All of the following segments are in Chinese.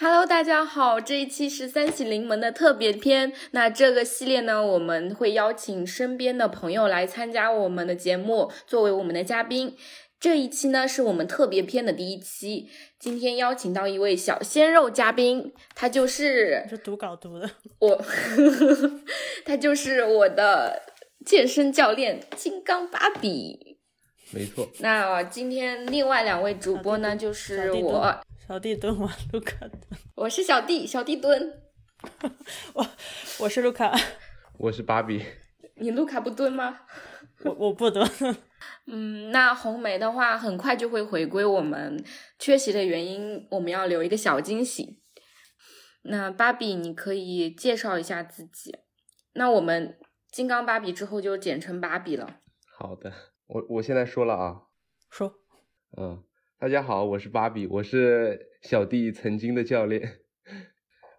Hello，大家好，这一期是三喜临门的特别篇。那这个系列呢，我们会邀请身边的朋友来参加我们的节目，作为我们的嘉宾。这一期呢，是我们特别篇的第一期。今天邀请到一位小鲜肉嘉宾，他就是是读稿读的我，他就是我的健身教练金刚芭比。没错。那今天另外两位主播呢，就是我。小弟蹲完，卢卡蹲。我是小弟，小弟蹲。我我是卢卡，我是芭比。你卢卡不蹲吗？我我不蹲。嗯，那红梅的话很快就会回归。我们缺席的原因，我们要留一个小惊喜。那芭比，你可以介绍一下自己。那我们金刚芭比之后就简称芭比了。好的，我我现在说了啊。说。嗯。大家好，我是芭比，我是小弟曾经的教练。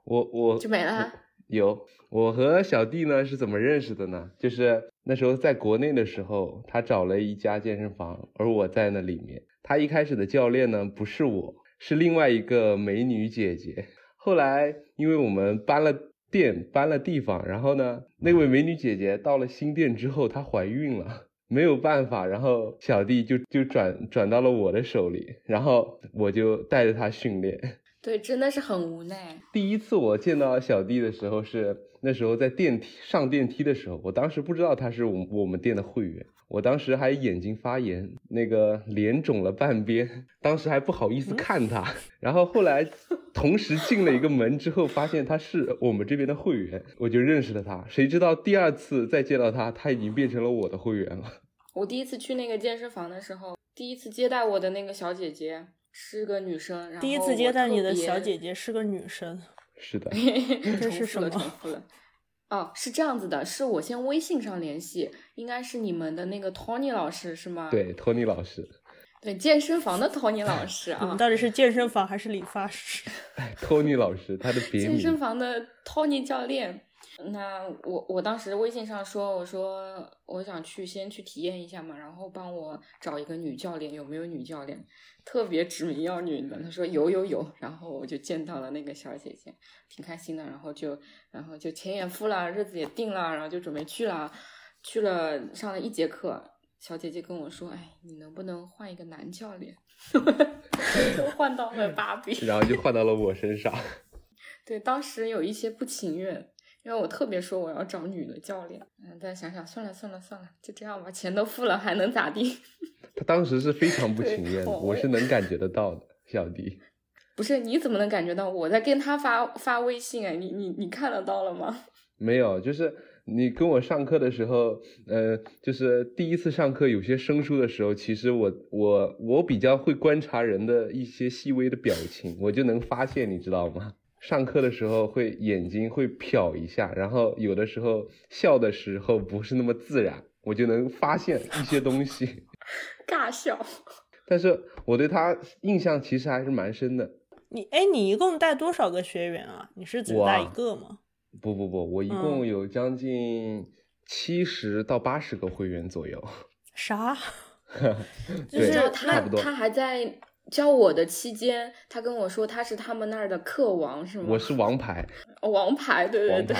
我我就没了。有我和小弟呢是怎么认识的呢？就是那时候在国内的时候，他找了一家健身房，而我在那里面。他一开始的教练呢不是我，是另外一个美女姐姐。后来因为我们搬了店，搬了地方，然后呢，那位美女姐姐到了新店之后，她怀孕了。没有办法，然后小弟就就转转到了我的手里，然后我就带着他训练。对，真的是很无奈。第一次我见到小弟的时候是那时候在电梯上电梯的时候，我当时不知道他是我我们店的会员，我当时还眼睛发炎，那个脸肿了半边，当时还不好意思看他。然后后来同时进了一个门之后，发现他是我们这边的会员，我就认识了他。谁知道第二次再见到他，他已经变成了我的会员了。我第一次去那个健身房的时候，第一次接待我的那个小姐姐。是个女生，然后第一次接待你的小姐姐是个女生，是的，这是什么？重复了，哦，是这样子的，是我先微信上联系，应该是你们的那个 Tony 老师是吗？对，Tony 老师，对，健身房的 Tony 老师啊，到底是健身房还是理发师？Tony 老师，他的别名。健身房的 Tony 教练。那我我当时微信上说，我说我想去先去体验一下嘛，然后帮我找一个女教练，有没有女教练？特别指名要女的，他说有有有，然后我就见到了那个小姐姐，挺开心的，然后就然后就钱也付了，日子也定了，然后就准备去了，去了上了一节课，小姐姐跟我说，哎，你能不能换一个男教练？就换到了芭比，然后就换到了我身上。对，当时有一些不情愿。因为我特别说我要找女的教练，嗯，但想想算了算了算了，就这样吧，钱都付了还能咋地？他当时是非常不情愿的，我是能感觉得到的，小迪。不是你怎么能感觉到？我在跟他发发微信哎，你你你看得到了吗？没有，就是你跟我上课的时候，呃，就是第一次上课有些生疏的时候，其实我我我比较会观察人的一些细微的表情，我就能发现，你知道吗？上课的时候会眼睛会瞟一下，然后有的时候笑的时候不是那么自然，我就能发现一些东西，尬笑。但是我对他印象其实还是蛮深的。你哎，你一共带多少个学员啊？你是只带一个吗？不不不，我一共有将近七十到八十个会员左右。啥？就是他。他还在。教我的期间，他跟我说他是他们那儿的课王，是吗？我是王牌，王牌，对对对。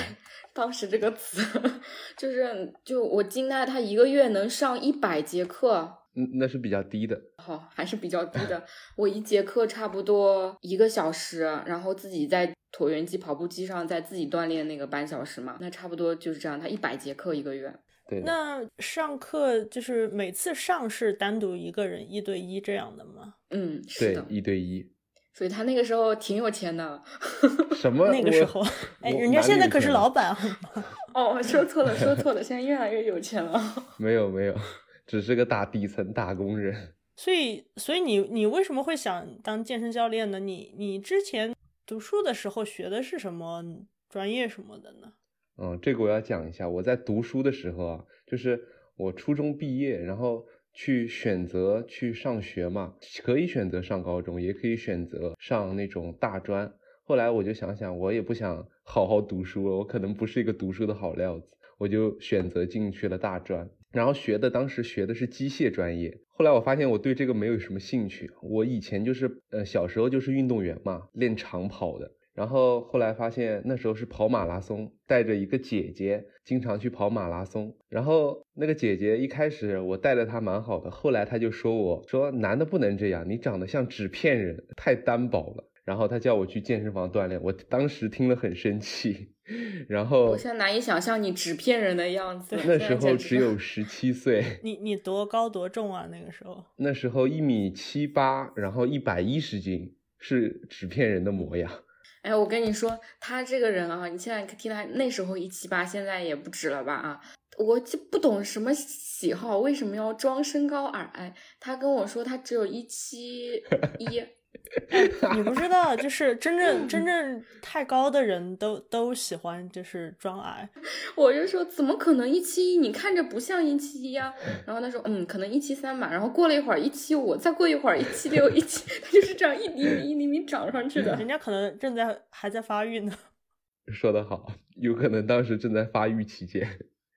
当时这个词 就是，就我惊呆，他一个月能上一百节课，嗯，那是比较低的。好，还是比较低的。我一节课差不多一个小时，然后自己在椭圆机、跑步机上再自己锻炼那个半小时嘛，那差不多就是这样。他一百节课一个月。那上课就是每次上是单独一个人一对一这样的吗？嗯，是的，一对一。所以他那个时候挺有钱的。什么？那个时候？哎，人家现在可是老板。哦，说错了，说错了，现在越来越有钱了。没有没有，只是个打底层打工人。所以，所以你你为什么会想当健身教练呢？你你之前读书的时候学的是什么专业什么的呢？嗯，这个我要讲一下。我在读书的时候啊，就是我初中毕业，然后去选择去上学嘛，可以选择上高中，也可以选择上那种大专。后来我就想想，我也不想好好读书了，我可能不是一个读书的好料子，我就选择进去了大专。然后学的当时学的是机械专业。后来我发现我对这个没有什么兴趣。我以前就是呃小时候就是运动员嘛，练长跑的。然后后来发现那时候是跑马拉松，带着一个姐姐经常去跑马拉松。然后那个姐姐一开始我带的她蛮好的，后来她就说我说男的不能这样，你长得像纸片人，太单薄了。然后她叫我去健身房锻炼，我当时听了很生气。然后我现在难以想象你纸片人的样子。那时候只有十七岁。你你多高多重啊？那个时候？那时候一米七八，然后一百一十斤，是纸片人的模样。哎，我跟你说，他这个人啊，你现在听他那时候一七八，现在也不止了吧？啊，我就不懂什么喜好，为什么要装身高矮？他跟我说他只有一七一。你不知道，就 是真正真正太高的人都都喜欢就是装矮。我就说怎么可能一七一？你看着不像一七一啊。然后他说嗯，可能一七三吧。然后过了一会儿一七五，再过一会儿一七六一七，他就是这样一厘米一厘米长上去的。人家可能正在还在发育呢。说得好，有可能当时正在发育期间。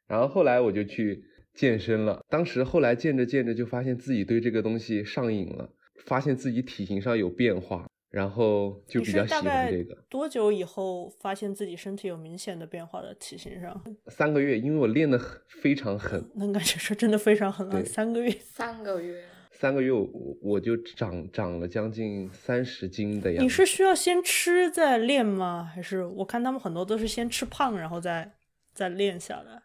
然后后来我就去健身了。当时后来健着健着就发现自己对这个东西上瘾了。发现自己体型上有变化，然后就比较喜欢这个。多久以后发现自己身体有明显的变化的体型上？三个月，因为我练的很非常狠，能感觉说真的非常狠啊。三个月，三个月，三个月，我我就长长了将近三十斤的样子。你是需要先吃再练吗？还是我看他们很多都是先吃胖，然后再再练下来？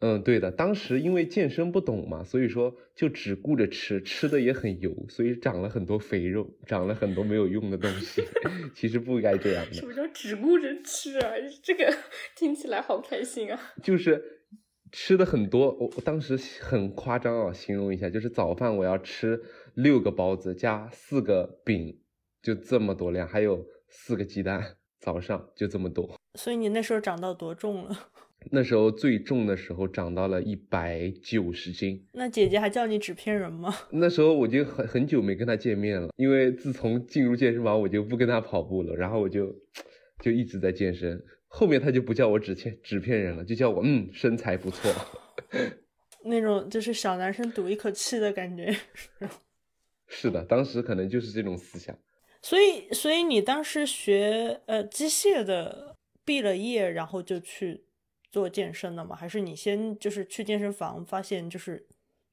嗯，对的，当时因为健身不懂嘛，所以说就只顾着吃，吃的也很油，所以长了很多肥肉，长了很多没有用的东西。其实不该这样的。什么叫只顾着吃啊？这个听起来好开心啊！就是吃的很多，我当时很夸张啊，形容一下，就是早饭我要吃六个包子加四个饼，就这么多量，还有四个鸡蛋，早上就这么多。所以你那时候长到多重了？那时候最重的时候长到了一百九十斤，那姐姐还叫你纸片人吗？那时候我就很很久没跟她见面了，因为自从进入健身房，我就不跟她跑步了，然后我就就一直在健身。后面她就不叫我纸片纸片人了，就叫我嗯身材不错，那种就是小男生赌一口气的感觉。是的，当时可能就是这种思想。所以，所以你当时学呃机械的，毕了业然后就去。做健身的吗？还是你先就是去健身房，发现就是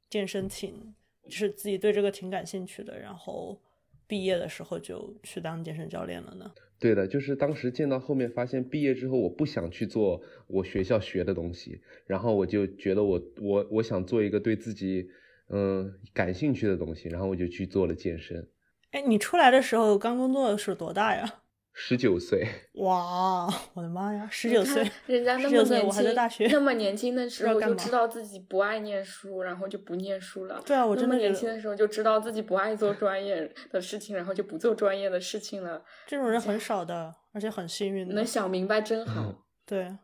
健身挺，就是自己对这个挺感兴趣的，然后毕业的时候就去当健身教练了呢？对的，就是当时见到后面发现毕业之后我不想去做我学校学的东西，然后我就觉得我我我想做一个对自己嗯感兴趣的东西，然后我就去做了健身。哎，你出来的时候刚工作是多大呀？十九岁，哇，我的妈呀！十九岁，人家那么年轻，我还在大学，那么年轻的时 候就知道自己不爱念书，然后就不念书了。对啊，我那么年轻的时候就知道自己不爱做专业的事情，然后就不做专业的事情了。这种人很少的，而且很幸运。能想明白真好。对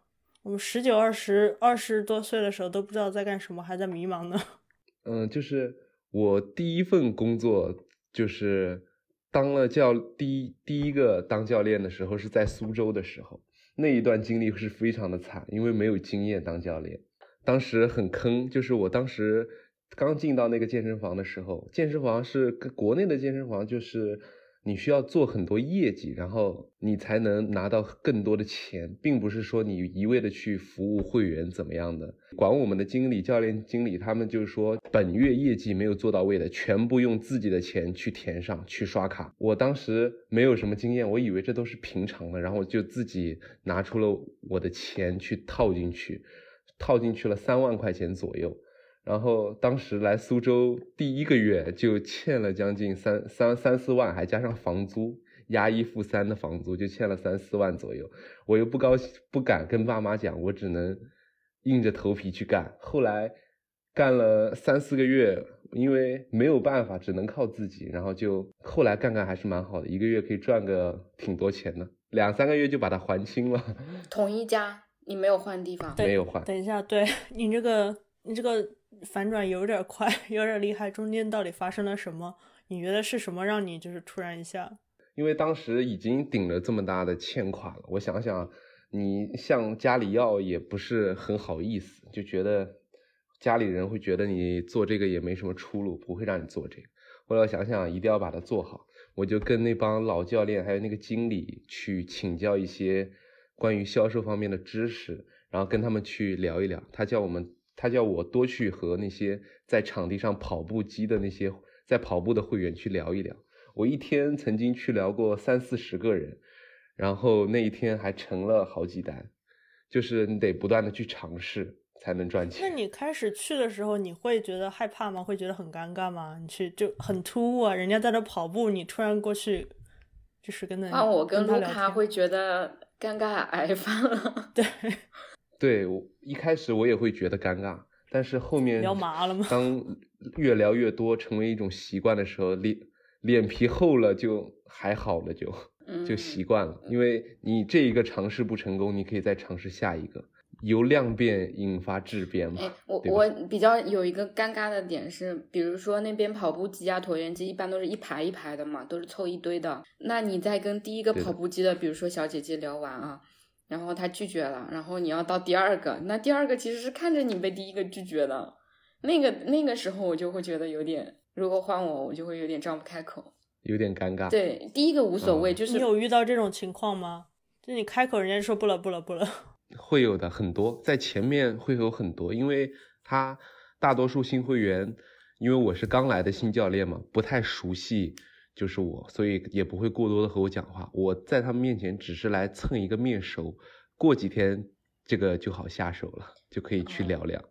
我们十九、二十、二十多岁的时候都不知道在干什么，还在迷茫呢。嗯，就是我第一份工作就是。当了教第一第一个当教练的时候是在苏州的时候，那一段经历是非常的惨，因为没有经验当教练，当时很坑。就是我当时刚进到那个健身房的时候，健身房是跟国内的健身房，就是。你需要做很多业绩，然后你才能拿到更多的钱，并不是说你一味的去服务会员怎么样的。管我们的经理、教练、经理，他们就是说本月业绩没有做到位的，全部用自己的钱去填上去刷卡。我当时没有什么经验，我以为这都是平常的，然后我就自己拿出了我的钱去套进去，套进去了三万块钱左右。然后当时来苏州第一个月就欠了将近三三三四万，还加上房租，押一付三的房租就欠了三四万左右。我又不高兴，不敢跟爸妈讲，我只能硬着头皮去干。后来干了三四个月，因为没有办法，只能靠自己。然后就后来干干还是蛮好的，一个月可以赚个挺多钱的，两三个月就把它还清了。同一家，你没有换地方？没有换。等一下，对你这个，你这个。反转有点快，有点厉害。中间到底发生了什么？你觉得是什么让你就是突然一下？因为当时已经顶了这么大的欠款了，我想想，你向家里要也不是很好意思，就觉得家里人会觉得你做这个也没什么出路，不会让你做这个。后来我想想，一定要把它做好，我就跟那帮老教练还有那个经理去请教一些关于销售方面的知识，然后跟他们去聊一聊。他叫我们，他叫我多去和那些在场地上跑步机的那些在跑步的会员去聊一聊。我一天曾经去聊过三四十个人，然后那一天还成了好几单，就是你得不断的去尝试才能赚钱。那你开始去的时候，你会觉得害怕吗？会觉得很尴尬吗？你去就很突兀啊，人家在那跑步，你突然过去，就是跟那啊，我跟卢卡会觉得尴尬 癌犯 了。对，对我一开始我也会觉得尴尬，但是后面聊麻了吗？当越聊越多，成为一种习惯的时候，脸脸皮厚了就还好了，就 就习惯了。因为你这一个尝试不成功，你可以再尝试下一个。由量变引发质变嘛？哎，我我比较有一个尴尬的点是，比如说那边跑步机啊、椭圆机一般都是一排一排的嘛，都是凑一堆的。那你在跟第一个跑步机的，比如说小姐姐聊完啊，然后他拒绝了，然后你要到第二个，那第二个其实是看着你被第一个拒绝的，那个那个时候我就会觉得有点，如果换我，我就会有点张不开口，有点尴尬。对，第一个无所谓，就是你有遇到这种情况吗？就你开口，人家说不了不了不了。会有的很多，在前面会有很多，因为他大多数新会员，因为我是刚来的新教练嘛，不太熟悉就是我，所以也不会过多的和我讲话。我在他们面前只是来蹭一个面熟，过几天这个就好下手了，就可以去聊聊。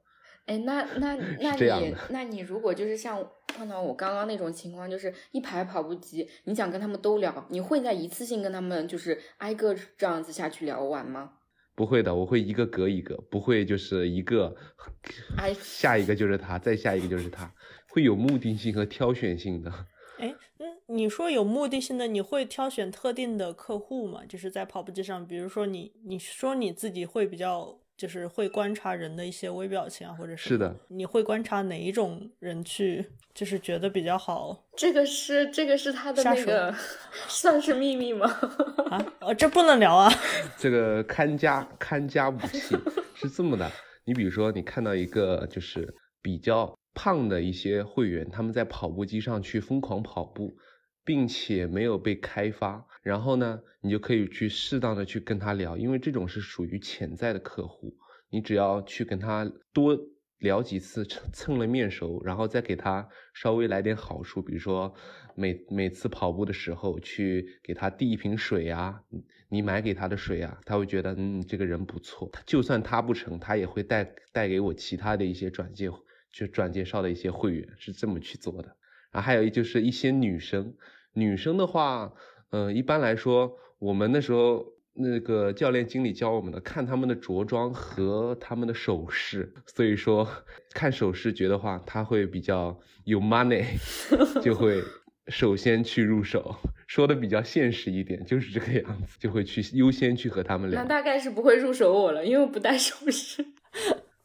哎，那那 那你那你如果就是像碰到我刚刚那种情况，就是一排跑步机，你想跟他们都聊，你会在一次性跟他们就是挨个这样子下去聊完吗？不会的，我会一个隔一个，不会就是一个，下一个就是他，再下一个就是他，会有目的性和挑选性的。哎，嗯，你说有目的性的，你会挑选特定的客户吗？就是在跑步机上，比如说你，你说你自己会比较。就是会观察人的一些微表情啊，或者是是的，你会观察哪一种人去，就是觉得比较好。这个是这个是他的那个算是秘密吗？啊，哦，这不能聊啊。这个看家看家武器是这么的，你比如说你看到一个就是比较胖的一些会员，他们在跑步机上去疯狂跑步。并且没有被开发，然后呢，你就可以去适当的去跟他聊，因为这种是属于潜在的客户，你只要去跟他多聊几次，蹭蹭了面熟，然后再给他稍微来点好处，比如说每每次跑步的时候去给他递一瓶水啊，你买给他的水啊，他会觉得嗯这个人不错，就算他不成，他也会带带给我其他的一些转介就转介绍的一些会员，是这么去做的。啊，还有就是一些女生，女生的话，嗯，一般来说，我们那时候那个教练经理教我们的，看他们的着装和他们的首饰，所以说看首饰觉得话，他会比较有 money，就会 首先去入手，说的比较现实一点，就是这个样子，就会去优先去和他们聊。那大概是不会入手我了，因为我不戴首饰。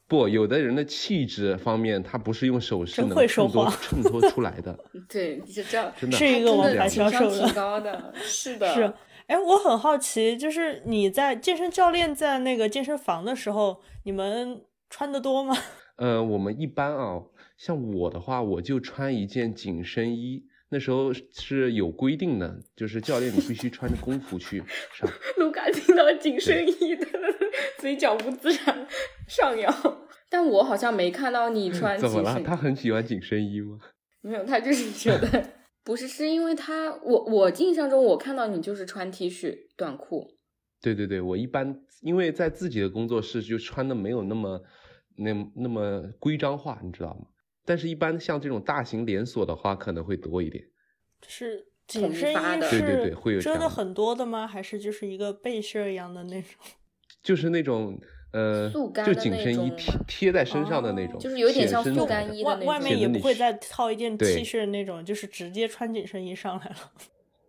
不，有的人的气质方面，他不是用手势能衬托衬托出来的。对，就这样，真的是一个王牌销售挺高的，是的。是，哎，我很好奇，就是你在健身教练在那个健身房的时候，你们穿的多吗？呃，我们一般啊，像我的话，我就穿一件紧身衣。那时候是有规定的，就是教练你必须穿着工服去上。卢卡听到紧身衣的嘴角不自然上扬，但我好像没看到你穿。怎么了？他很喜欢紧身衣吗？没有，他就是觉得不是，是因为他我我印象中我看到你就是穿 T 恤短裤。对对对，我一般因为在自己的工作室就穿的没有那么那那么规章化，你知道吗？但是，一般像这种大型连锁的话，可能会多一点。是紧身衣对对对，会有遮的很多的吗？还是就是一个背心一样的那种？就是那种呃，就紧身衣贴贴在身上的那种，就是有点像速干衣的那种。外面也不会再套一件 T 恤那种，就是直接穿紧身衣上来了。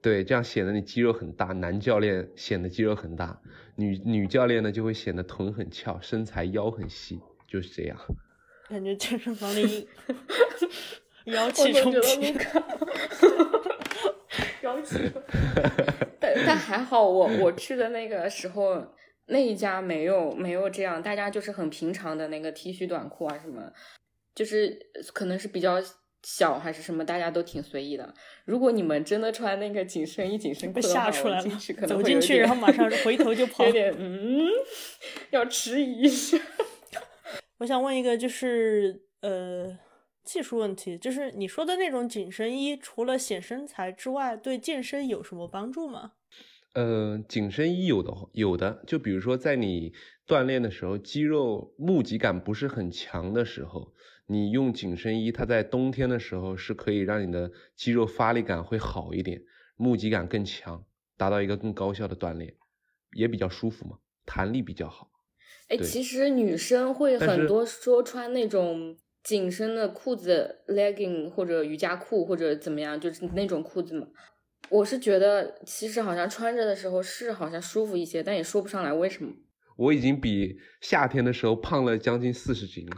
对，这样显得你肌肉很大。男教练显得肌肉很大，女女教练呢就会显得臀很翘，身材腰很细，就是这样。感觉健身房里妖气冲天，妖气。但但还好，我我去的那个时候，那一家没有没有这样，大家就是很平常的那个 T 恤短裤啊什么。就是可能是比较小还是什么，大家都挺随意的。如果你们真的穿那个紧身衣、紧身裤的话，吓出来了我进去 可，能走进去然后马上回头就跑有。点嗯，要迟疑一下。我想问一个，就是呃技术问题，就是你说的那种紧身衣，除了显身材之外，对健身有什么帮助吗？呃，紧身衣有的有的，就比如说在你锻炼的时候，肌肉募集感不是很强的时候，你用紧身衣，它在冬天的时候是可以让你的肌肉发力感会好一点，募集感更强，达到一个更高效的锻炼，也比较舒服嘛，弹力比较好。哎，其实女生会很多说穿那种紧身的裤子，legging 或者瑜伽裤或者怎么样，就是那种裤子嘛。我是觉得，其实好像穿着的时候是好像舒服一些，但也说不上来为什么。我已经比夏天的时候胖了将近四十斤了，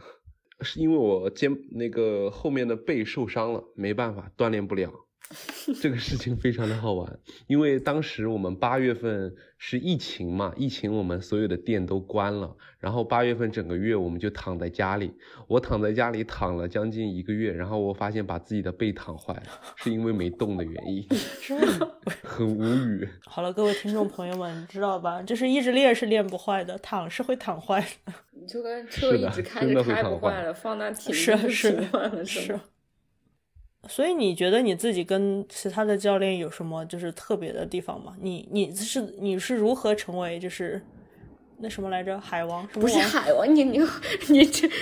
是因为我肩那个后面的背受伤了，没办法锻炼不了。这个事情非常的好玩，因为当时我们八月份是疫情嘛，疫情我们所有的店都关了，然后八月份整个月我们就躺在家里，我躺在家里躺了将近一个月，然后我发现把自己的背躺坏了，是因为没动的原因，是吗？很无语。好了，各位听众朋友们，你知道吧？就是一直练是练不坏的，躺是会躺坏的。你就跟车一直开真着开不坏了，放那停是着就是停坏了，是吗？。所以你觉得你自己跟其他的教练有什么就是特别的地方吗？你你是你是如何成为就是那什么来着海王？不是海王，你你你这你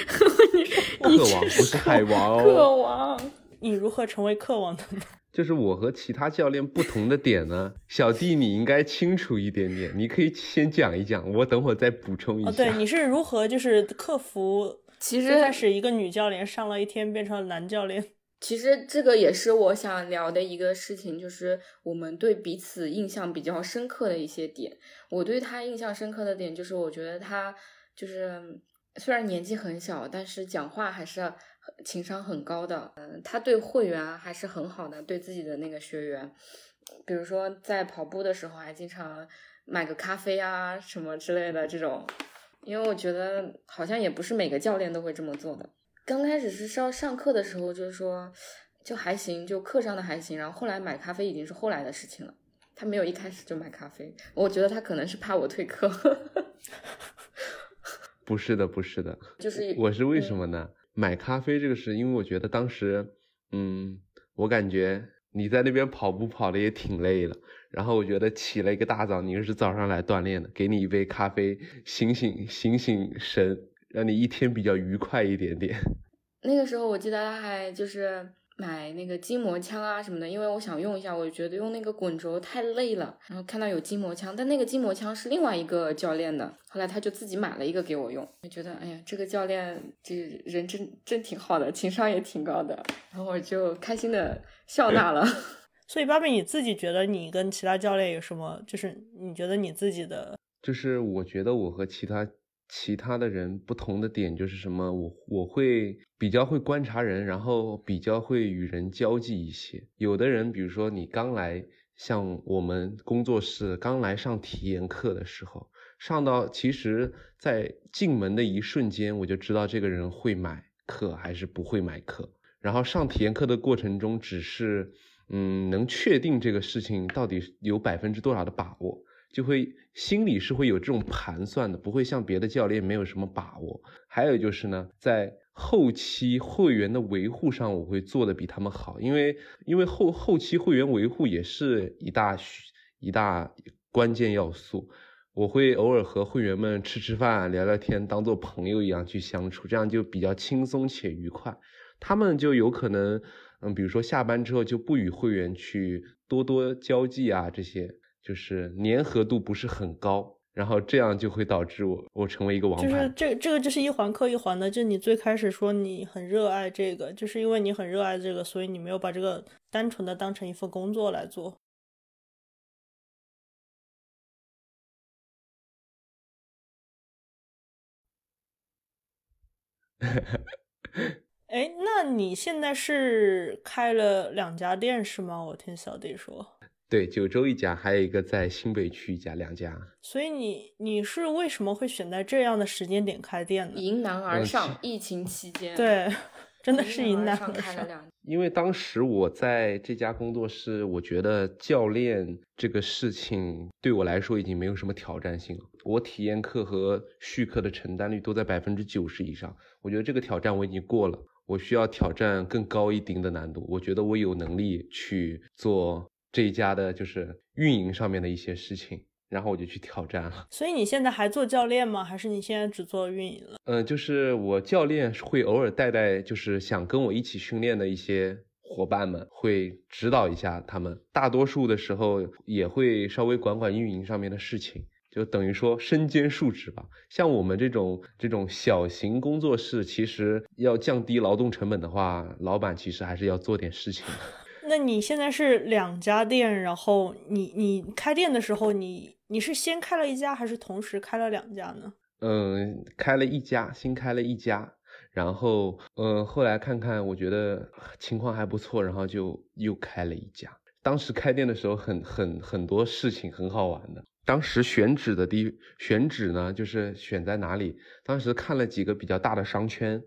你克王不是海王克哦，王。你如何成为克王的呢？就是我和其他教练不同的点呢，小弟你应该清楚一点点，你可以先讲一讲，我等会儿再补充一下。哦，对，你是如何就是克服？其实最开始一个女教练上了一天变成了男教练，其实这个也是我想聊的一个事情，就是我们对彼此印象比较深刻的一些点。我对他印象深刻的点就是，我觉得他就是虽然年纪很小，但是讲话还是情商很高的。嗯，他对会员还是很好的，对自己的那个学员，比如说在跑步的时候还经常买个咖啡啊什么之类的这种。因为我觉得好像也不是每个教练都会这么做的。刚开始是上上课的时候，就是说就还行，就课上的还行，然后后来买咖啡已经是后来的事情了。他没有一开始就买咖啡，我觉得他可能是怕我退课，不是的，不是的，就是我是为什嗯么呢？买咖啡这个事，因为我觉得当时，嗯，我感觉你在那边跑步跑的也挺累了，然后我觉得起了一个大早，你又是早上来锻炼的，给你一杯咖啡，醒醒醒醒神，让你一天比较愉快一点点。那个时候我记得他还就是买那个筋膜枪啊什么的，因为我想用一下，我觉得用那个滚轴太累了，然后看到有筋膜枪，但那个筋膜枪是另外一个教练的，后来他就自己买了一个给我用，我觉得哎呀，这个教练这人真真挺好的，情商也挺高的，然后我就开心的笑纳了。所以芭比，你自己觉得你跟其他教练有什么？就是你觉得你自己的就是我觉得我和其他其他的人不同的点就是什么，我我会比较会观察人，然后比较会与人交际一些。有的人，比如说你刚来，像我们工作室刚来上体验课的时候，上到其实，在进门的一瞬间，我就知道这个人会买课还是不会买课。然后上体验课的过程中，只是嗯能确定这个事情到底有百分之多少的把握。就会心里是会有这种盘算的，不会像别的教练没有什么把握。还有就是呢，在后期会员的维护上，我会做的比他们好，因为因为后后期会员维护也是一大一大关键要素。我会偶尔和会员们吃吃饭、聊聊天，当做朋友一样去相处，这样就比较轻松且愉快。他们就有可能，嗯，比如说下班之后就不与会员去多多交际啊，这些。就是粘合度不是很高，然后这样就会导致我我成为一个王牌。就是这这个就是一环扣一环的。就你最开始说你很热爱这个，就是因为你很热爱这个，所以你没有把这个单纯的当成一份工作来做。哎，那你现在是开了两家店是吗？我听小弟说。对，九州一家，还有一个在新北区一家，两家。所以你你是为什么会选在这样的时间点开店呢？迎难而嗯上，疫情期间，，对，真的是迎难上而上。开了两因为当时我在这家工作室，我觉得教练这个事情对我来说已经没有什么挑战性了。我体验课和续课的承担率都在百分之九十以上，我觉得这个挑战我已经过了。我需要挑战更高一丁的难度，我觉得我有能力去做这一家的，就是运营上面的一些事情，然后我就去挑战了。所以你现在还做教练吗？还是你现在只做运营了？嗯，就是我教练会偶尔带带，就是想跟我一起训练的一些伙伴们，会指导一下他们。大多数的时候也会稍微管管运营上面的事情，就等于说身兼数职吧。像我们这种这种小型工作室，其实要降低劳动成本的话，老板其实还是要做点事情的。那你现在是两家店，然后你你开店的时候，你你是先开了一家，还是同时开了两家呢？嗯，开了一家，新开了一家，然后嗯，后来看看，我觉得情况还不错，然后就又开了一家。当时开店的时候很很很多事情很好玩的。当时选址的地选址呢，就是选在哪里？当时看了几个比较大的商圈，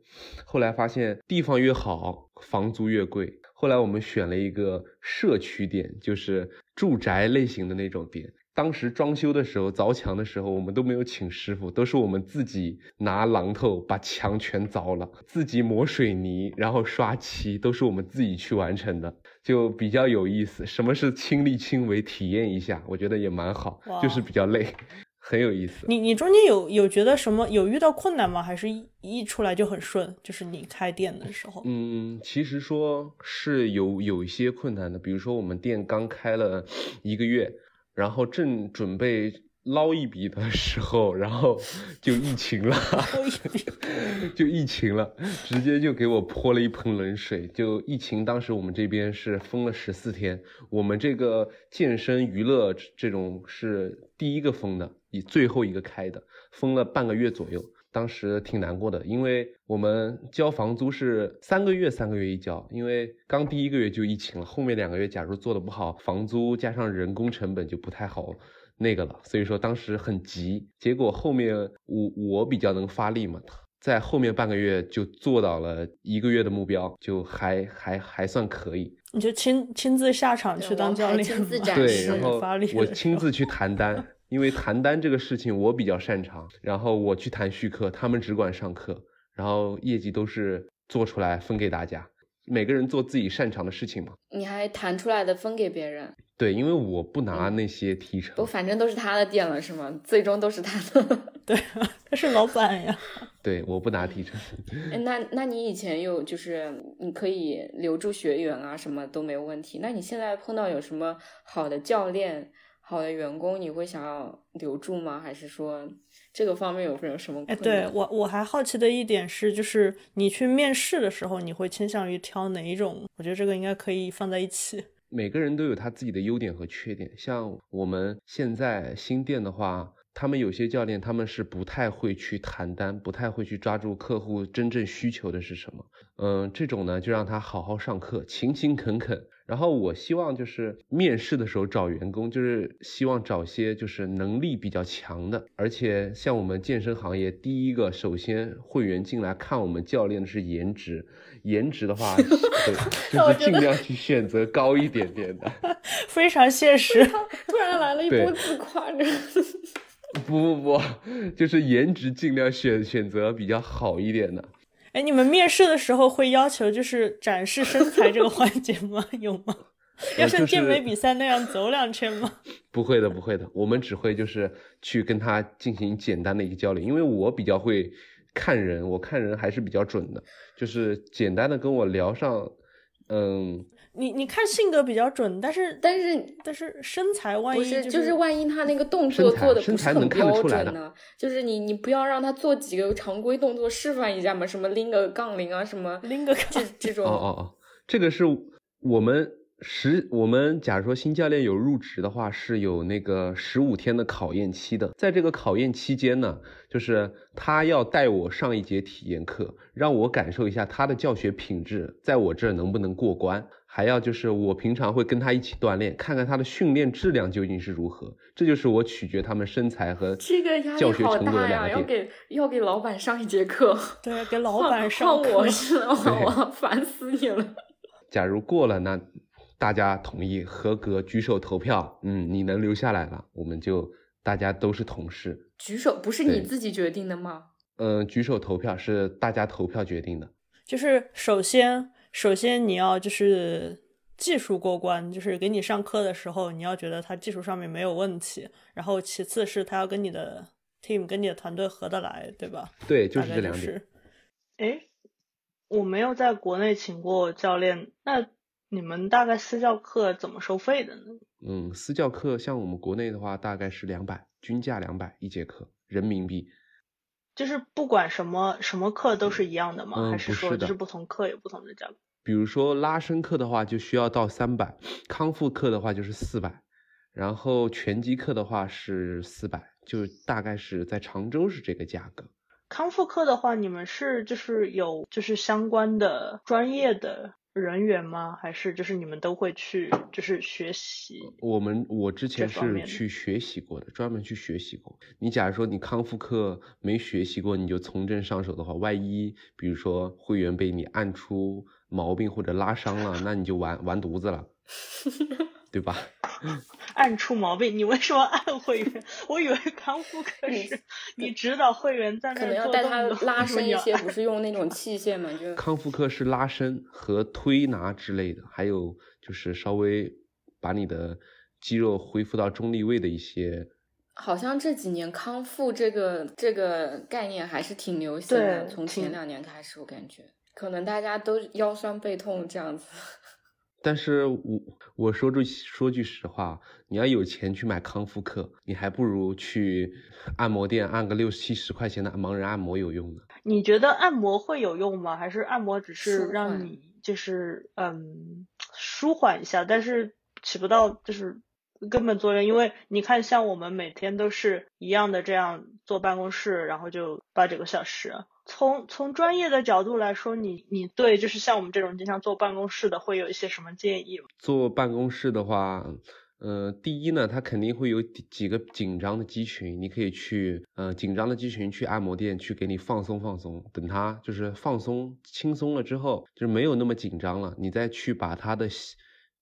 后来发现地方越好，房租越贵。后来我们选了一个社区店，就是住宅类型的那种店。当时装修的时候，凿墙的时候，我们都没有请师傅，都是我们自己拿榔头把墙全凿了，自己抹水泥，然后刷漆，都是我们自己去完成的，就比较有意思。什么是亲力亲为，体验一下，我觉得也蛮好，就是比较累，很有意思。你你中间有有觉得什么有遇到困难吗？还是一一出来就很顺？就是你开店的时候，嗯，其实说是有有一些困难的，比如说我们店刚开了一个月。然后正准备捞一笔的时候，然后就疫情了，就疫情了，直接就给我泼了一盆冷水。就疫情，当时我们这边是封了十四天，我们这个健身娱乐这种是第一个封的，以最后一个开的，封了半个月左右。当时挺难过的，因为我们交房租是三个月三个月一交，因为刚第一个月就疫情了，后面两个月假如做的不好，房租加上人工成本就不太好那个了，所以说当时很急。结果后面我我比较能发力嘛，在后面半个月就做到了一个月的目标，就还还还算可以。你就亲亲自下场去当教练，亲自展对，示 然后发力我亲自去谈单。因为谈单这个事情我比较擅长，然后我去谈续课，他们只管上课，然后业绩都是做出来分给大家，每个人做自己擅长的事情嘛。你还谈出来的分给别人，对，因为我不拿那些提成，都反正都是他的店了是吗？最终都是他的。对，他是老板呀。对，我不拿提成。哎那那你以前有就是你可以留住学员啊，什么都没有问题。那你现在碰到有什么好的教练？好的员工，你会想要留住吗？还是说这个方面有没有什么哎，对我我还好奇的一点是，就是你去面试的时候，你会倾向于挑哪一种？我觉得这个应该可以放在一起。每个人都有他自己的优点和缺点。像我们现在新店的话，他们有些教练他们是不太会去谈单，不太会去抓住客户真正需求的是什么。嗯，这种呢就让他好好上课，勤勤恳恳。然后我希望就是面试的时候找员工，就是希望找些就是能力比较强的，而且像我们健身行业，第一个首先会员进来看我们教练的是颜值，颜值的话，对，就是尽量去选择高一点点的。非常现实。突然来了一波自夸，这 不不不，就是颜值尽量选选择比较好一点的。哎，你们面试的时候会要求就是展示身材这个环节吗？有吗？要像健美比赛那样走两圈吗？不会的，不会的，我们只会就是去跟他进行简单的一个交流，因为我比较会看人，我看人还是比较准的，就是简单的跟我聊上，嗯，你你看性格比较准，但是但是但是身材万不一是就是万一他那个动作做的不是身材能很标看得出来的准呢？就是你你不要让他做几个常规动作示范一下嘛，什么拎个杠铃啊，什么 拎个这杠这种哦哦哦，这个是我们十我们假如说新教练有入职的话，是有那个十五天的考验期的。在这个考验期间呢，就是他要带我上一节体验课，让我感受一下他的教学品质在我这儿能不能过关。还要就是我平常会跟他一起锻炼，看看他的训练质量究竟是如何，这就是我取决他们身材和这个压力教学好程度的大呀！要两个点。给要给老板上一节课，对，给老板上课我是的话，我烦死你了。假如过了，那大家同意合格，举手投票，嗯，你能留下来了，我们就大家都是同事。举手不是你自己决定的吗？嗯，举手投票是大家投票决定的。就是首先，首先你要就是技术过关，就是给你上课的时候，你要觉得他技术上面没有问题。然后其次是他要跟你的 team、跟你的团队合得来，对吧？对，就是这两点。是。哎，我没有在国内请过教练，那你们大概私教课怎么收费的呢？嗯，私教课像我们国内的话，大概是两百，均价两百一节课，人民币。就是不管什么什么课都是一样的吗？嗯还是说就是不同课有不同的价格？比如说拉伸课的话，就需要到三百；康复课的话就是四百，然后拳击课的话是四百，就大概是在常州是这个价格。康复课的话，你们是就是有就是相关的专业的人员吗？还是就是你们都会去就是学习？我们我之前是去学习过的，专门去学习过。你假如说你康复课没学习过，你就从正上手的话，万一比如说会员被你按出毛病或者拉伤了，那你就完完犊子了，对吧？暗出毛病，你为什么按会员？我以为康复科你是你指导会员在那可能要带他，拉伸一些，不是用那种器械嘛？就 康复课是拉伸和推拿之类的，还有就是稍微把你的肌肉恢复到中立位的一些。好像这几年康复这个这个概念还是挺流行的，从前两年开始，我感觉可能大家都腰酸背痛这样子。但是我我说句说句实话，你要有钱去买康复课，你还不如去按摩店按个六七十块钱的盲人按摩有用呢。你觉得按摩会有用吗？还是按摩只是让你就是嗯舒缓一下，但是起不到就是根本作用？因为你看，像我们每天都是一样的这样坐办公室，然后就八九个小时。从从专业的角度来说，你你对就是像我们这种经常坐办公室的，会有一些什么建议吗？坐办公室的话，呃，第一呢，它肯定会有几个紧张的肌群，你可以去呃紧张的肌群去按摩店去给你放松放松，等它就是放松轻松了之后，就是没有那么紧张了，你再去把它的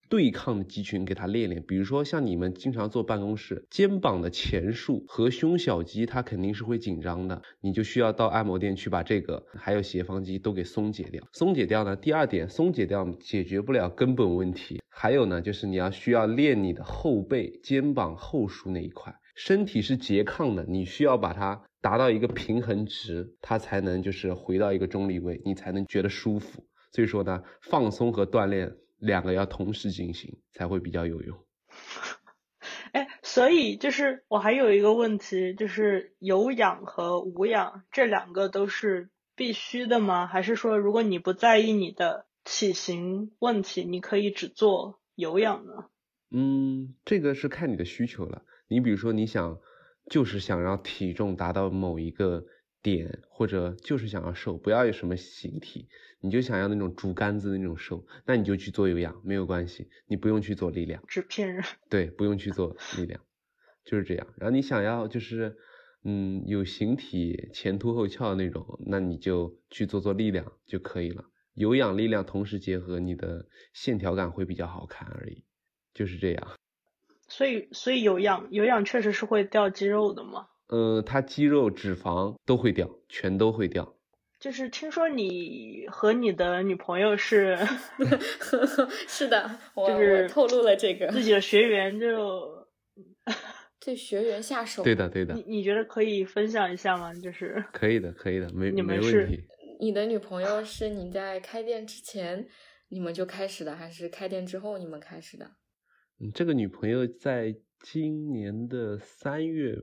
对抗的肌群给它练练。比如说像你们经常坐办公室，肩膀的前束和胸小肌它肯定是会紧张的，你就需要到按摩店去把这个还有斜方肌都给松解掉。松解掉呢，第二点，松解掉解决不了根本问题。还有呢，就是你要需要练你的后背、肩膀后束那一块。身体是拮抗的，你需要把它达到一个平衡值，它才能就是回到一个中立位，你才能觉得舒服。所以说呢，放松和锻炼两个要同时进行，才会比较有用。哎，所以就是我还有一个问题，就是有氧和无氧这两个都是必须的吗？还是说如果你不在意你的体型问题，你可以只做有氧呢？嗯，这个是看你的需求了。你比如说，你想就是想让体重达到某一个点，或者就是想要瘦，不要有什么形体，你就想要那种竹竿子的那种瘦，那你就去做有氧，没有关系，你不用去做力量。纸片人。对，不用去做力量，就是这样。然后你想要就是，嗯，有形体前凸后翘的那种，那你就去做做力量就可以了。有氧力量同时结合，你的线条感会比较好看而已，就是这样。所以，所以有氧有氧确实是会掉肌肉的嘛。嗯，它肌肉、脂肪都会掉，全都会掉。就是听说你和你的女朋友是 是的，我就是透露了这个自己的学员就，对学员下手。对的，对的你，你觉得可以分享一下吗？就是可以的，可以的，没你们没是问题。你的女朋友是你在开店之前你们就开始的，还是开店之后你们开始的？嗯，这个女朋友在今年的三月，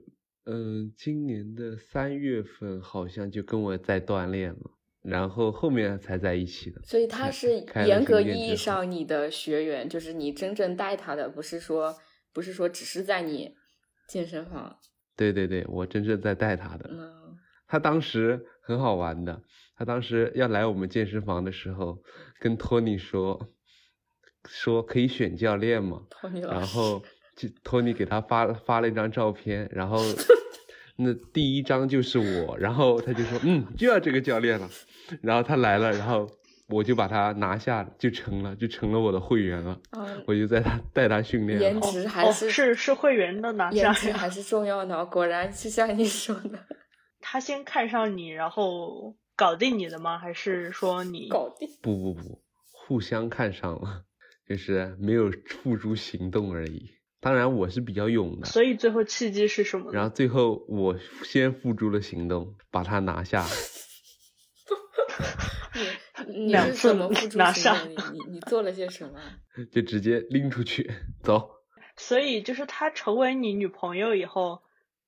嗯，今年的三月份好像就跟我在锻炼了，然后后面才在一起的。所以他是严格意义上你的学员，就是你真正带他的，不是说不是说只是在你健身房。对对对，我真正在带他的。嗯，她当时很好玩的，他当时要来我们健身房的时候，跟托尼说，说可以选教练嘛，托尼老师，然后就托尼给他发发了一张照片，然后 那第一张就是我，然后他就说嗯就要这个教练了，然后他来了，然后我就把他拿下，就成了，就成了我的会员了，嗯，我就在他带他训练颜值还是是是会员的拿下呀。颜值还是重要的，果然就像你说的，他先看上你，然后搞定你的吗？还是说你搞定。不不不，互相看上了，就是没有付诸行动而已。当然我是比较勇的，所以最后契机是什么？然后最后我先付诸了行动，把他拿下。你你是两次怎么付诸拿下行动？你你你做了些什么？就直接拎出去走。所以就是他成为你女朋友以后，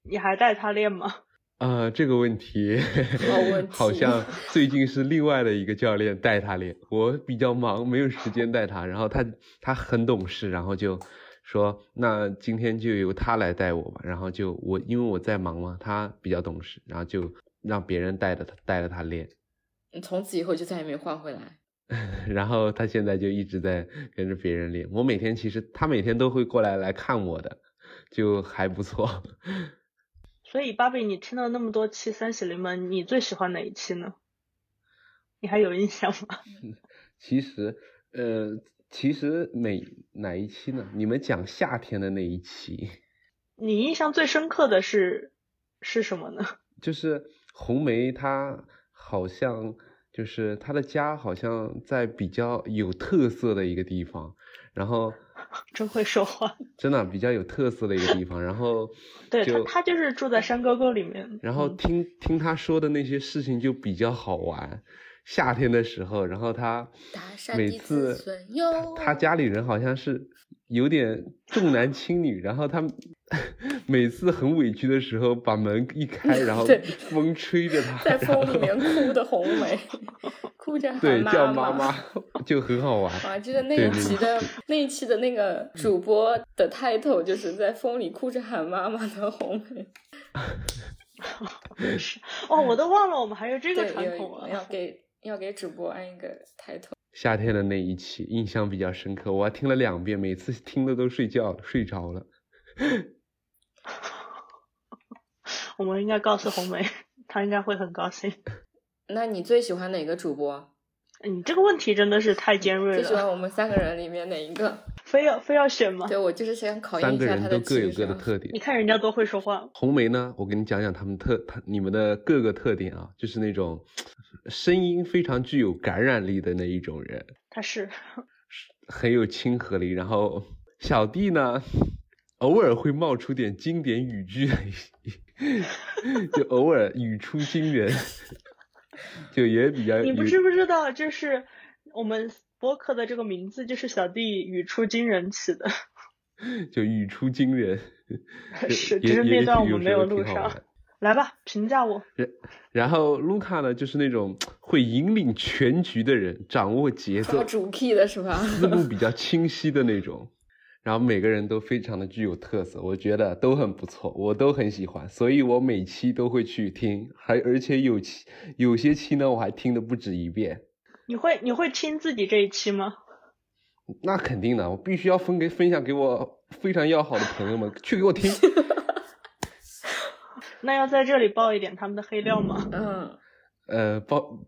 你还带他练吗？啊、这个问题好问 题好像最近是另外的一个教练带他练，我比较忙，没有时间带他。然后他他很懂事，然后就说那今天就由他来带我吧。然后就我因为我在忙嘛，他比较懂事，然后就让别人带着他带着他练。你从此以后就再也没换回来。然后他现在就一直在跟着别人练。我每天其实他每天都会过来来看我的，就还不错。所以芭比，你听了那么多期三喜临门，你最喜欢哪一期呢？你还有印象吗？其实，呃，其实每哪一期呢？你们讲夏天的那一期，你印象最深刻的是是什么呢？就是红梅她好像就是她的家好像在比较有特色的一个地方，然后 真会说话。真的比较有特色的一个地方，然后对她她就是住在山沟沟里面。然后嗯听、听他说的那些事情就比较好玩。夏天的时候，然后他每次他他家里人好像是有点重男轻女，然后他 每次很委屈的时候把门一开，然后 风吹着他，在风里面哭的红 梅，哭着喊对叫妈妈妈就很好玩。啊，记得那一期的那一期的那个主播的 title 就是在风里哭着喊妈妈的红梅。是哦，我都忘了我们还有这个传统了。要给要给主播安一个 title。夏天的那一期印象比较深刻，我还听了两遍，每次听的都睡觉了，睡着了。我们应该告诉红梅，她应该会很高兴。那你最喜欢哪个主播？你这个问题真的是太尖锐了最喜欢，我们三个人里面哪一个？非要非要选吗？对我就是想考验三个一下他的人都各有。各的特点你。看人家多会说话，红梅呢，我跟你讲讲他们特他你们的各个特点啊，就是那种声音非常具有感染力的那一种人，他是 很有亲和力。然后小弟呢，偶尔会冒出点经典语句，就偶尔语出惊人，就也比较你不知不知道，就是我们播客的这个名字就是小弟语出惊人起的。就语出惊人，是也只是那段我们没有录上来吧，评价我。然后卢卡呢，就是那种会引领全局的人，掌握节奏，抓主 key 的是吧？思路比较清晰的那种。然后每个人都非常的具有特色，我觉得都很不错，我都很喜欢，所以我每期都会去听，还而且有期有些期呢，我还听的不止一遍。你会你会听自己这一期吗？那肯定的，我必须要分给分享给我非常要好的朋友们，去给我听。那要在这里爆一点他们的黑料吗？嗯，呃，包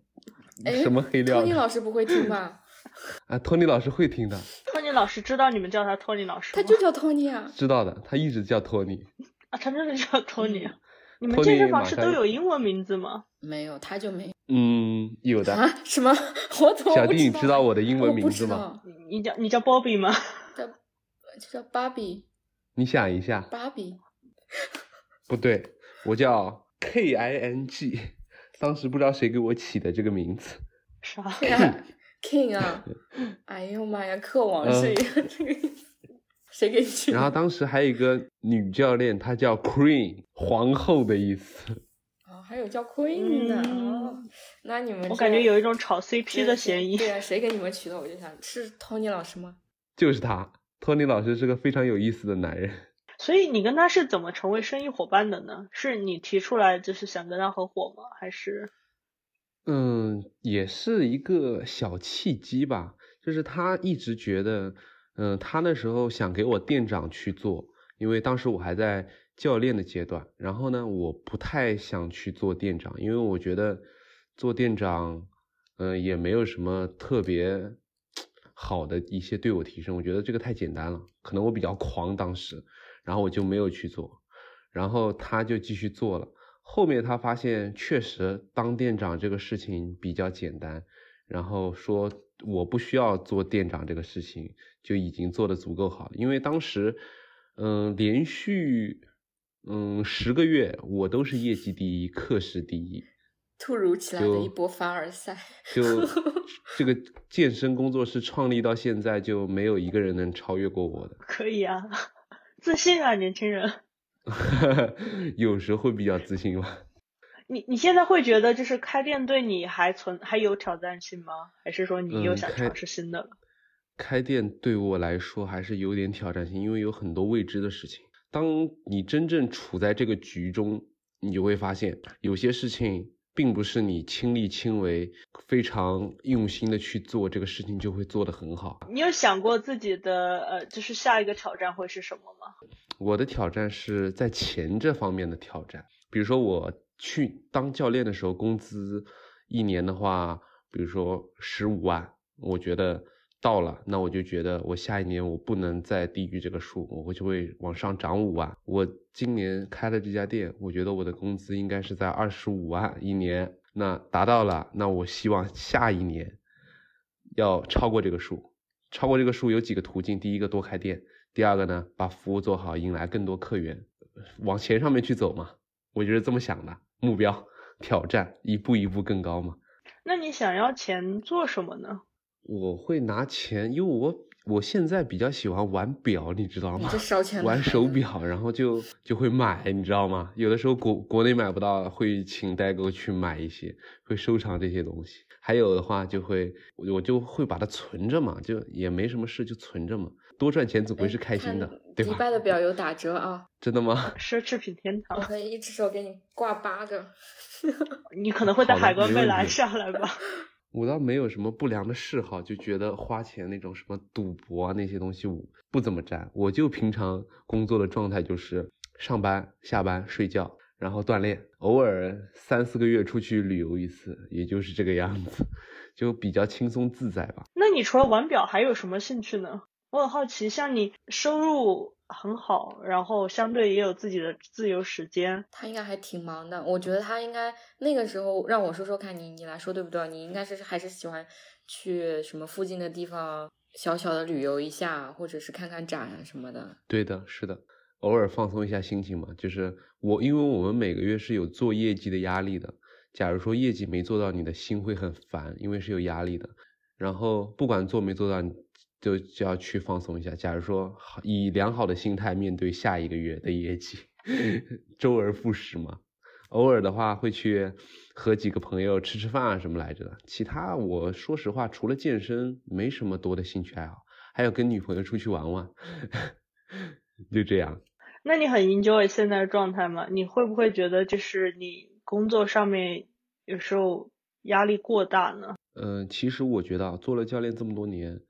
哎，什么黑料托尼？老师不会听吧？啊，托尼老师会听的，托尼老师知道你们叫他托尼老师吗？他就叫托尼啊。知道的，他一直叫托尼。啊，他真的叫托尼啊。你们健身房是都有英文名字吗？没有，他就没有嗯，有的。啊？什么？我怎么小弟，知你知道我的英文名字吗？你你叫你叫 Bobby 吗？叫就叫芭比，你想一下，芭比。不对，我叫 K I N G，当时不知道谁给我起的这个名字。啥？King 啊！哎呦妈呀，克王嗯是一个这个意思，谁给你取的？然后当时还有一个女教练，她叫 Queen，皇后的意思。哦，还有叫 Queen 的、嗯哦，那你们我感觉有一种炒 CP 的嫌疑。对啊，谁给你们取的？我就想是 Tony 老师吗？就是他，托尼老师是个非常有意思的男人。所以你跟他是怎么成为生意伙伴的呢？是你提出来就是想跟他合伙吗？还是嗯，也是一个小契机吧。就是他一直觉得，嗯，他那时候想给我店长去做，因为当时我还在教练的阶段。然后呢，我不太想去做店长，因为我觉得做店长，嗯，也没有什么特别好的一些对我提升。我觉得这个太简单了，可能我比较 狂当时，然后我就没有去做。然后他就继续做了。后面他发现确实当店长这个事情比较简单，然后说我不需要做店长这个事情就已经做得足够好了。因为当时，嗯，连续嗯十个月我都是业绩第一，课时第一，突如其来的一波凡尔赛。就 这个健身工作室创立到现在就没有一个人能超越过我的。可以啊，自信啊，年轻人。有时会比较自信吧。你你现在会觉得就是开店对你还存还有挑战性吗？还是说你又想尝试新的了？开店对我来说还是有点挑战性，因为有很多未知的事情。当你真正处在这个局中，你就会发现有些事情并不是你亲力亲为、非常用心的去做，这个事情就会做得很好。你有想过自己的呃，就是下一个挑战会是什么吗？我的挑战是在钱这方面的挑战，比如说我去当教练的时候，工资一年的话，比如说十五万，我觉得到了，那我就觉得我下一年我不能再低于这个数，我就会往上涨五万。我今年开了这家店，我觉得我的工资应该是在二十五万一年，那达到了，那我希望下一年要超过这个数，超过这个数有几个途径，第一个多开店。第二个呢，把服务做好，引来更多客源，往钱上面去走嘛，我就是这么想的。目标挑战，一步一步更高嘛。那你想要钱做什么呢？我会拿钱，因为我我现在比较喜欢玩表，你知道吗？烧钱。玩手 表，然后就就会买，你知道吗？有的时候国国内买不到，会请代购去买一些，会收藏这些东西。还有的话，就会我就会把它存着嘛，就也没什么事，就存着嘛。多赚钱总归是开心的，对吧？迪拜的表有打折啊！真的吗？奢侈品天堂，我可以一只手给你挂八个。你可能会在海关被拦下来吧？我倒没有什么不良的嗜好，就觉得花钱那种什么赌博啊那些东西我不怎么沾。我就平常工作的状态就是上班、下班、睡觉，然后锻炼，偶尔三四个月出去旅游一次，也就是这个样子，就比较轻松自在吧。那你除了玩表还有什么兴趣呢？我很好奇，像你收入很好，然后相对也有自己的自由时间，他应该还挺忙的。我觉得他应该那个时候让我说说看你，你来说对不对？你应该是还是喜欢去什么附近的地方小小的旅游一下，或者是看看展啊什么的。对的，是的，偶尔放松一下心情嘛。就是我，因为我们每个月是有做业绩的压力的。假如说业绩没做到，你的心会很烦，因为是有压力的。然后不管做没做到，你。就就要去放松一下。假如说以良好的心态面对下一个月的业绩，周而复始嘛。偶尔的话会去和几个朋友吃吃饭啊什么来着的。其他我说实话，除了健身，没什么多的兴趣爱好。还有跟女朋友出去玩玩，就这样。那你很 enjoy 现在的状态吗？你会不会觉得就是你工作上面有时候压力过大呢？嗯，其实我觉得做了教练这么多年。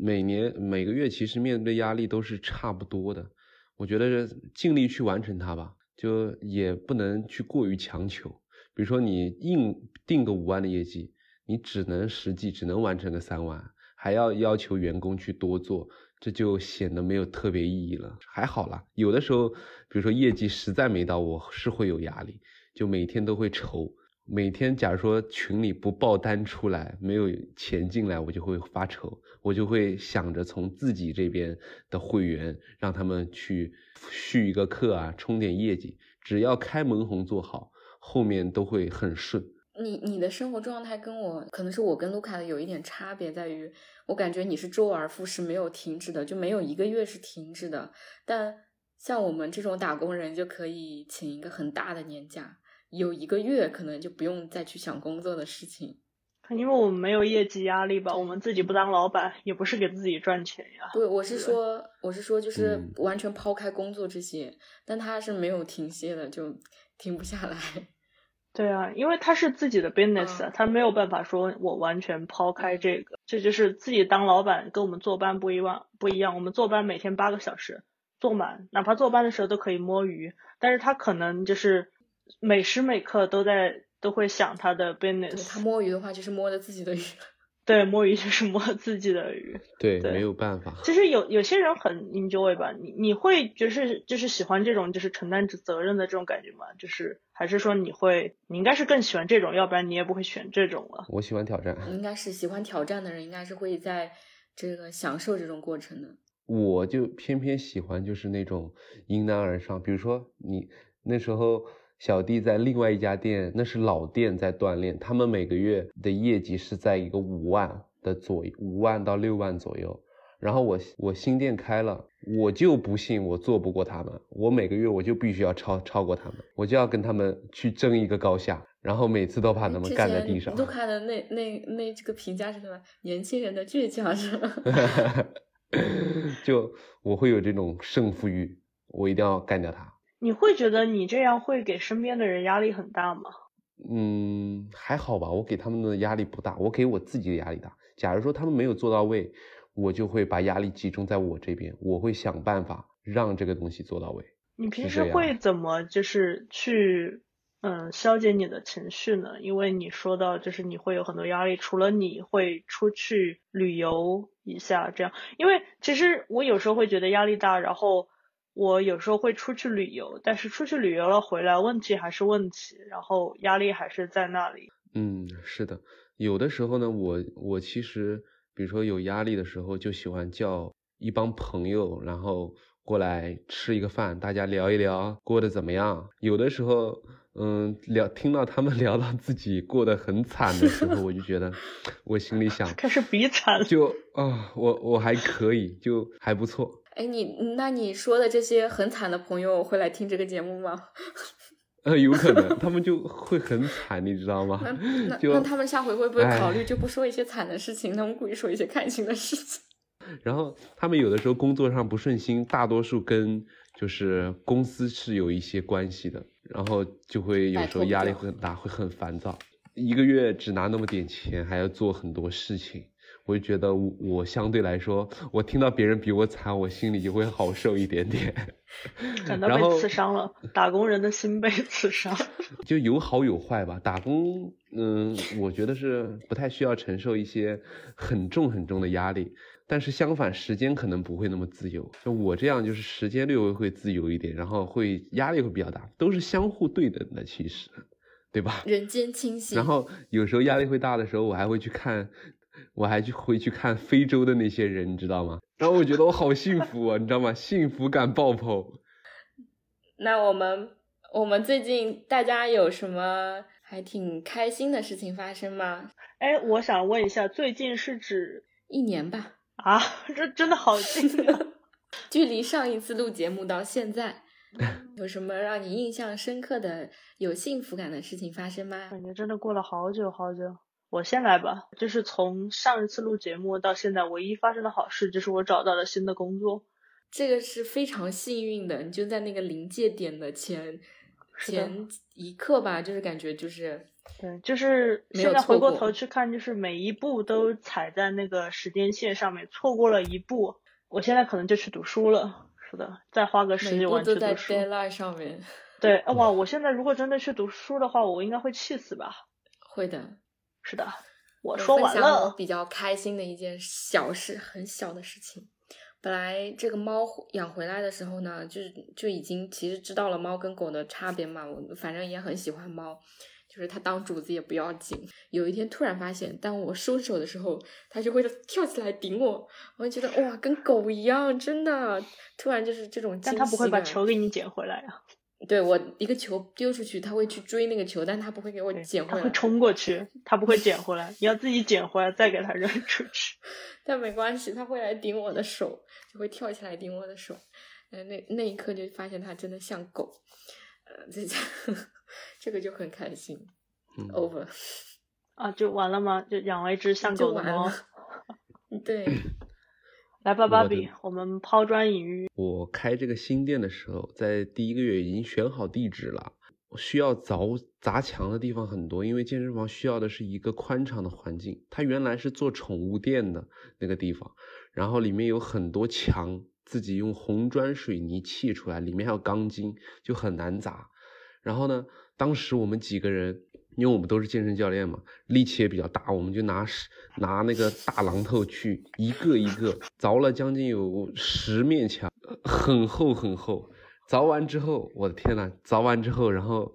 每年每个月其实面对压力都是差不多的，我觉得尽力去完成它吧，就也不能去过于强求。比如说你硬定个五万的业绩，你只能实际只能完成个三万，还要要求员工去多做，这就显得没有特别意义了。还好啦，有的时候，比如说业绩实在没到，我是会有压力，就每天都会愁。每天假如说群里不报单出来，没有钱进来，我就会发愁，我就会想着从自己这边的会员让他们去续一个课啊，冲点业绩。只要开门红做好，后面都会很顺。你你的生活状态跟我可能是我跟卢卡的有一点差别，在于我感觉你是周而复始，没有停止的，就没有一个月是停止的。但像我们这种打工人就可以请一个很大的年假。有一个月可能就不用再去想工作的事情，因为我们没有业绩压力吧？我们自己不当老板，也不是给自己赚钱呀。对，我是说，我是说，就是完全抛开工作这些，但他是没有停歇的，就停不下来。对啊，因为他是自己的 business，、嗯他没有办法说我完全抛开这个，这就是自己当老板跟我们坐班不一样，不一样。我们坐班每天八个小时坐满，哪怕坐班的时候都可以摸鱼，但是他可能就是每时每刻都在都会想他的 business，他摸鱼的话，就是摸着自己的鱼。对摸鱼就是摸自己的鱼。对，对没有办法。其实有有些人很 enjoy 吧，你你会就是就是喜欢这种就是承担责任的这种感觉吗？就是还是说你会你应该是更喜欢这种，要不然你也不会选这种了。我喜欢挑战，应该是喜欢挑战的人，应该是会在这个享受这种过程的。我就偏偏喜欢就是那种迎难而上。比如说你那时候小弟在另外一家店，那是老店在锻炼，他们每个月的业绩是在一个五万的左右，五万到六万左右。然后我我新店开了，我就不信我做不过他们，我每个月我就必须要超超过他们，我就要跟他们去争一个高下，然后每次都把他们干在地上。前卢卡的那那那这个评价是什么？年轻人的倔强是吗？就我会有这种胜负欲，我一定要干掉他。你会觉得你这样会给身边的人压力很大吗？嗯，还好吧，我给他们的压力不大，我给我自己的压力大。假如说他们没有做到位，我就会把压力集中在我这边，我会想办法让这个东西做到位。你平时会怎么就是去嗯消解你的情绪呢？因为你说到就是你会有很多压力，除了你会出去旅游一下这样，因为其实我有时候会觉得压力大，然后我有时候会出去旅游，但是出去旅游了回来问题还是问题，然后压力还是在那里。嗯，是的，有的时候呢，我我其实比如说有压力的时候，就喜欢叫一帮朋友，然后过来吃一个饭，大家聊一聊过得怎么样。有的时候，嗯，聊听到他们 聊到自己过得很惨的时候，我就觉得，我心里想，开始比惨了就啊、我我还可以，就还不错。哎，你那你说的这些很惨的朋友会来听这个节目吗？呃，有可能他们就会很惨，你知道吗那？那 就那他们下回会不会考虑就不说一些惨的事情，他们故意说一些开心的事情？然后他们有的时候工作上不顺心，大多数跟就是公司是有一些关系的，然后就会有时候压力会很大，会很烦躁。一个月只拿那么点钱，还要做很多事情，我就觉得我我相对来说，我听到别人比我惨，我心里就会好受一点点。感到被然后刺伤了，打工人的心被刺伤。就有好有坏吧。打工，嗯，我觉得是不太需要承受一些很重很重的压力，但是相反，时间可能不会那么自由。就我这样，就是时间略微会自由一点，然后会压力会比较大，都是相互对等的，其实，对吧？人间清醒。然后有时候压力会大的时候，我还会去看，我还去回去看非洲的那些人，你知道吗？然后我觉得我好幸福啊，你知道吗？幸福感爆棚。那我们我们最近大家有什么还挺开心的事情发生吗？哎，我想问一下，最近是指一年吧，啊？这真的好近啊！距离上一次录节目到现在，有什么让你印象深刻的、有幸福感的事情发生吗？感觉真的过了好久好久。我先来吧，就是从上一次录节目到现在，唯一发生的好事就是我找到了新的工作。这个是非常幸运的，你就在那个临界点的前的前一刻吧，就是感觉就是对，就是现在回过头去看，就是每一步都踩在那个时间线上面，错过了一步，我现在可能就去读书了。是的，再花个十每几万去读书。deadline 上面。对，啊 哇，我现在如果真的去读书的话，我应该会气死吧？会的，是的，我我说完分享我。比较开心的一件小事，很小的事情。本来这个猫养回来的时候呢，就是就已经其实知道了猫跟狗的差别嘛。我反正也很喜欢猫，就是它当主子也不要紧。有一天突然发现，当我收手的时候，它就会跳起来顶我，我就觉得哇，跟狗一样，真的。突然就是这种惊喜但它不会把球给你捡回来啊，对我一个球丢出去，它会去追那个球，但它不会给我捡回来。他会冲过去，他不会捡回来，你要自己捡回来再给他扔出去。但没关系，它会来顶我的手，就会跳起来顶我的手。呃，那那一刻就发现它真的像狗，呃，这 这个就很开心。嗯 Over，啊，就完了吗？就养了一只像狗的猫。对，来吧，芭比，我们抛砖引玉。我开这个新店的时候，在第一个月已经选好地址了，需要凿砸墙的地方很多，因为健身房需要的是一个宽敞的环境。它原来是做宠物店的那个地方，然后里面有很多墙，自己用红砖水泥砌出来，里面还有钢筋，就很难砸。然后呢，当时我们几个人，因为我们都是健身教练嘛，力气也比较大，我们就拿拿那个大榔头去一个一个凿了将近有十面墙，很厚很厚。凿完之后，我的天呐！凿完之后，然后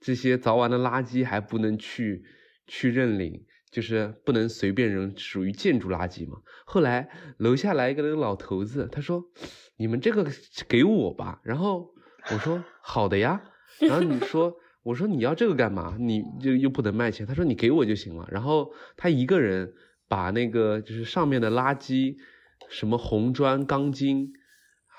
这些凿完的垃圾还不能去去认领，就是不能随便扔，属于建筑垃圾嘛。后来楼下来一个那个老头子，他说：“你们这个给我吧。”然后我说：“好的呀。”然后你说：“我说你要这个干嘛？你就又不能卖钱。”他说：“你给我就行了。”然后他一个人把那个就是上面的垃圾，什么红砖、钢筋。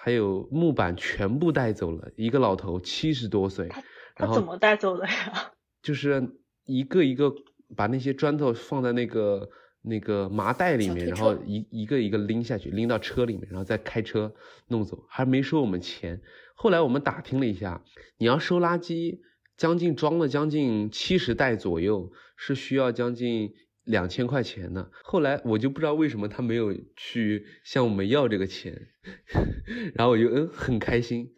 还有木板全部带走了，一个老头七十多岁，他怎么带走的呀？就是一个一个把那些砖头放在那个那个麻袋里面，然后一一个一个拎下去，拎到车里面，然后再开车弄走，还没收我们钱。后来我们打听了一下，你要收垃圾，将近装了将近七十袋左右，是需要将近。两千块钱的，后来我就不知道为什么他没有去向我们要这个钱，然后我就嗯很开心。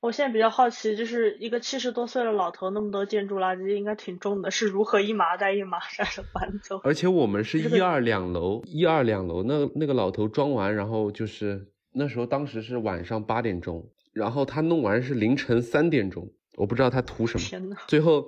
我现在比较好奇，就是一个七十多岁的老头，那么多建筑垃圾应该挺重的，是如何一麻袋一麻袋的搬走？而且我们 是一二两楼，一二两楼，那那个老头装完，然后就是那时候当时是晚上八点钟，然后他弄完是凌晨三点钟，我不知道他图什么。天呐，最后。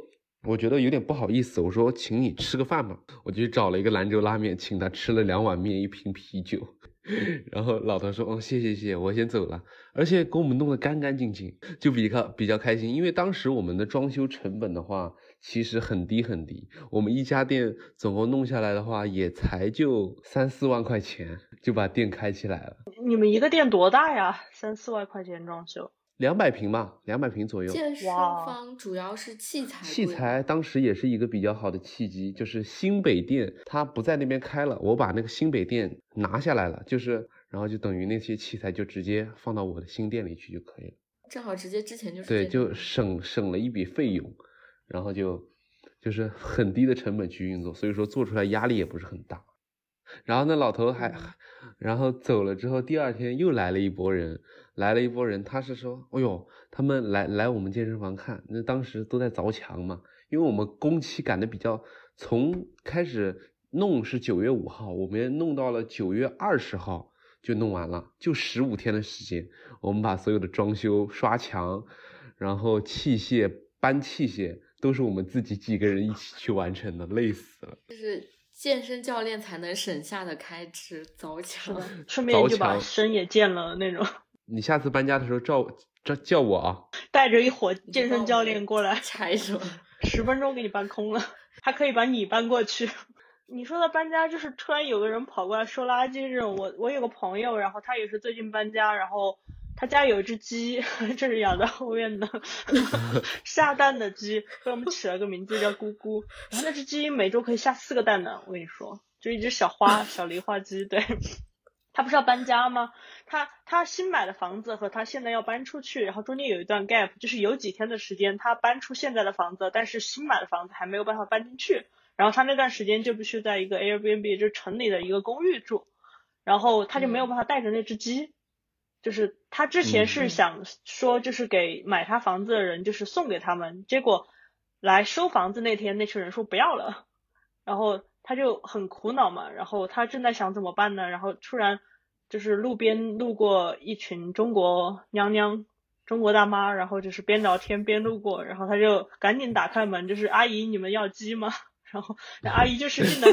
我觉得有点不好意思，我说请你吃个饭吧，我就找了一个兰州拉面，请他吃了两碗面，一瓶啤酒，然后老头说，哦，谢谢谢谢，我先走了，而且给我们弄得干干净净，就比较比较开心，因为当时我们的装修成本的话，其实很低很低，我们一家店总共弄下来的话，也才就三四万块钱就把店开起来了。你们一个店多大呀？三四万块钱装修？两百平吧，两百平左右。健身房主要是器材。器材当时也是一个比较好的契机，就是新北店它不在那边开了，我把那个新北店拿下来了，就是然后就等于那些器材就直接放到我的新店里去就可以了。正好直接之前就是对，就省省了一笔费用，然后就就是很低的成本去运作，所以说做出来压力也不是很大。然后那老头还，然后走了之后，第二天又来了一波人。来了一波人，他是说，哎呦，他们来来我们健身房看，那当时都在凿墙嘛，因为我们工期赶的比较，从开始弄是九月五号，我们弄到了九月二十号就弄完了，就十五天的时间，我们把所有的装修、刷墙，然后器械搬器械都是我们自己几个人一起去完成的，累死了。就是健身教练才能省下的开支，凿墙，顺 便就把身也健了那种。你下次搬家的时候叫叫叫我啊，带着一伙健身教练过来拆是吧？十分钟给你搬空了，还可以把你搬过去。你说的搬家就是突然有个人跑过来收垃圾这种。我我有个朋友，然后他也是最近搬家，然后他家有一只鸡，这是养在后面的 下蛋的鸡，给我们起了个名字叫咕咕。然后那只鸡每周可以下四个蛋呢，我跟你说，就一只小花小梨花鸡，对。他不是要搬家吗？他他新买的房子和他现在要搬出去，然后中间有一段 gap，就是有几天的时间，他搬出现在的房子，但是新买的房子还没有办法搬进去，然后他那段时间就必须在一个 Airbnb，就是城里的一个公寓住，然后他就没有办法带着那只鸡，就是他之前是想说就是给买他房子的人就是送给他们，结果来收房子那天那群人说不要了，然后。他就很苦恼嘛，然后他正在想怎么办呢，然后突然就是路边路过一群中国娘娘、中国大妈，然后就是边聊天边路过，然后他就赶紧打开门，就是阿姨你们要鸡吗？然后那阿姨就是进来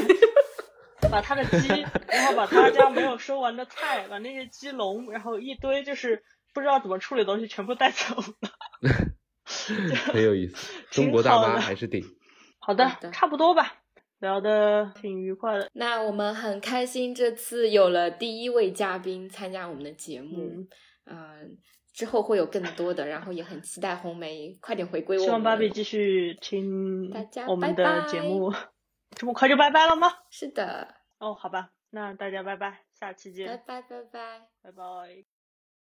把他的鸡，然后把他家没有收完的菜，把那些鸡笼，然后一堆就是不知道怎么处理的东西全部带走了，很有意思，中国大妈还是顶。好的，差不多吧。聊的挺愉快的，那我们很开心这次有了第一位嘉宾参加我们的节目，嗯，之后会有更多的，然后也很期待红梅快点回归。希望芭比继续听我们的节目，这么快就拜拜了吗？是的，哦，好吧，那大家拜拜，下期见，拜拜拜拜拜拜。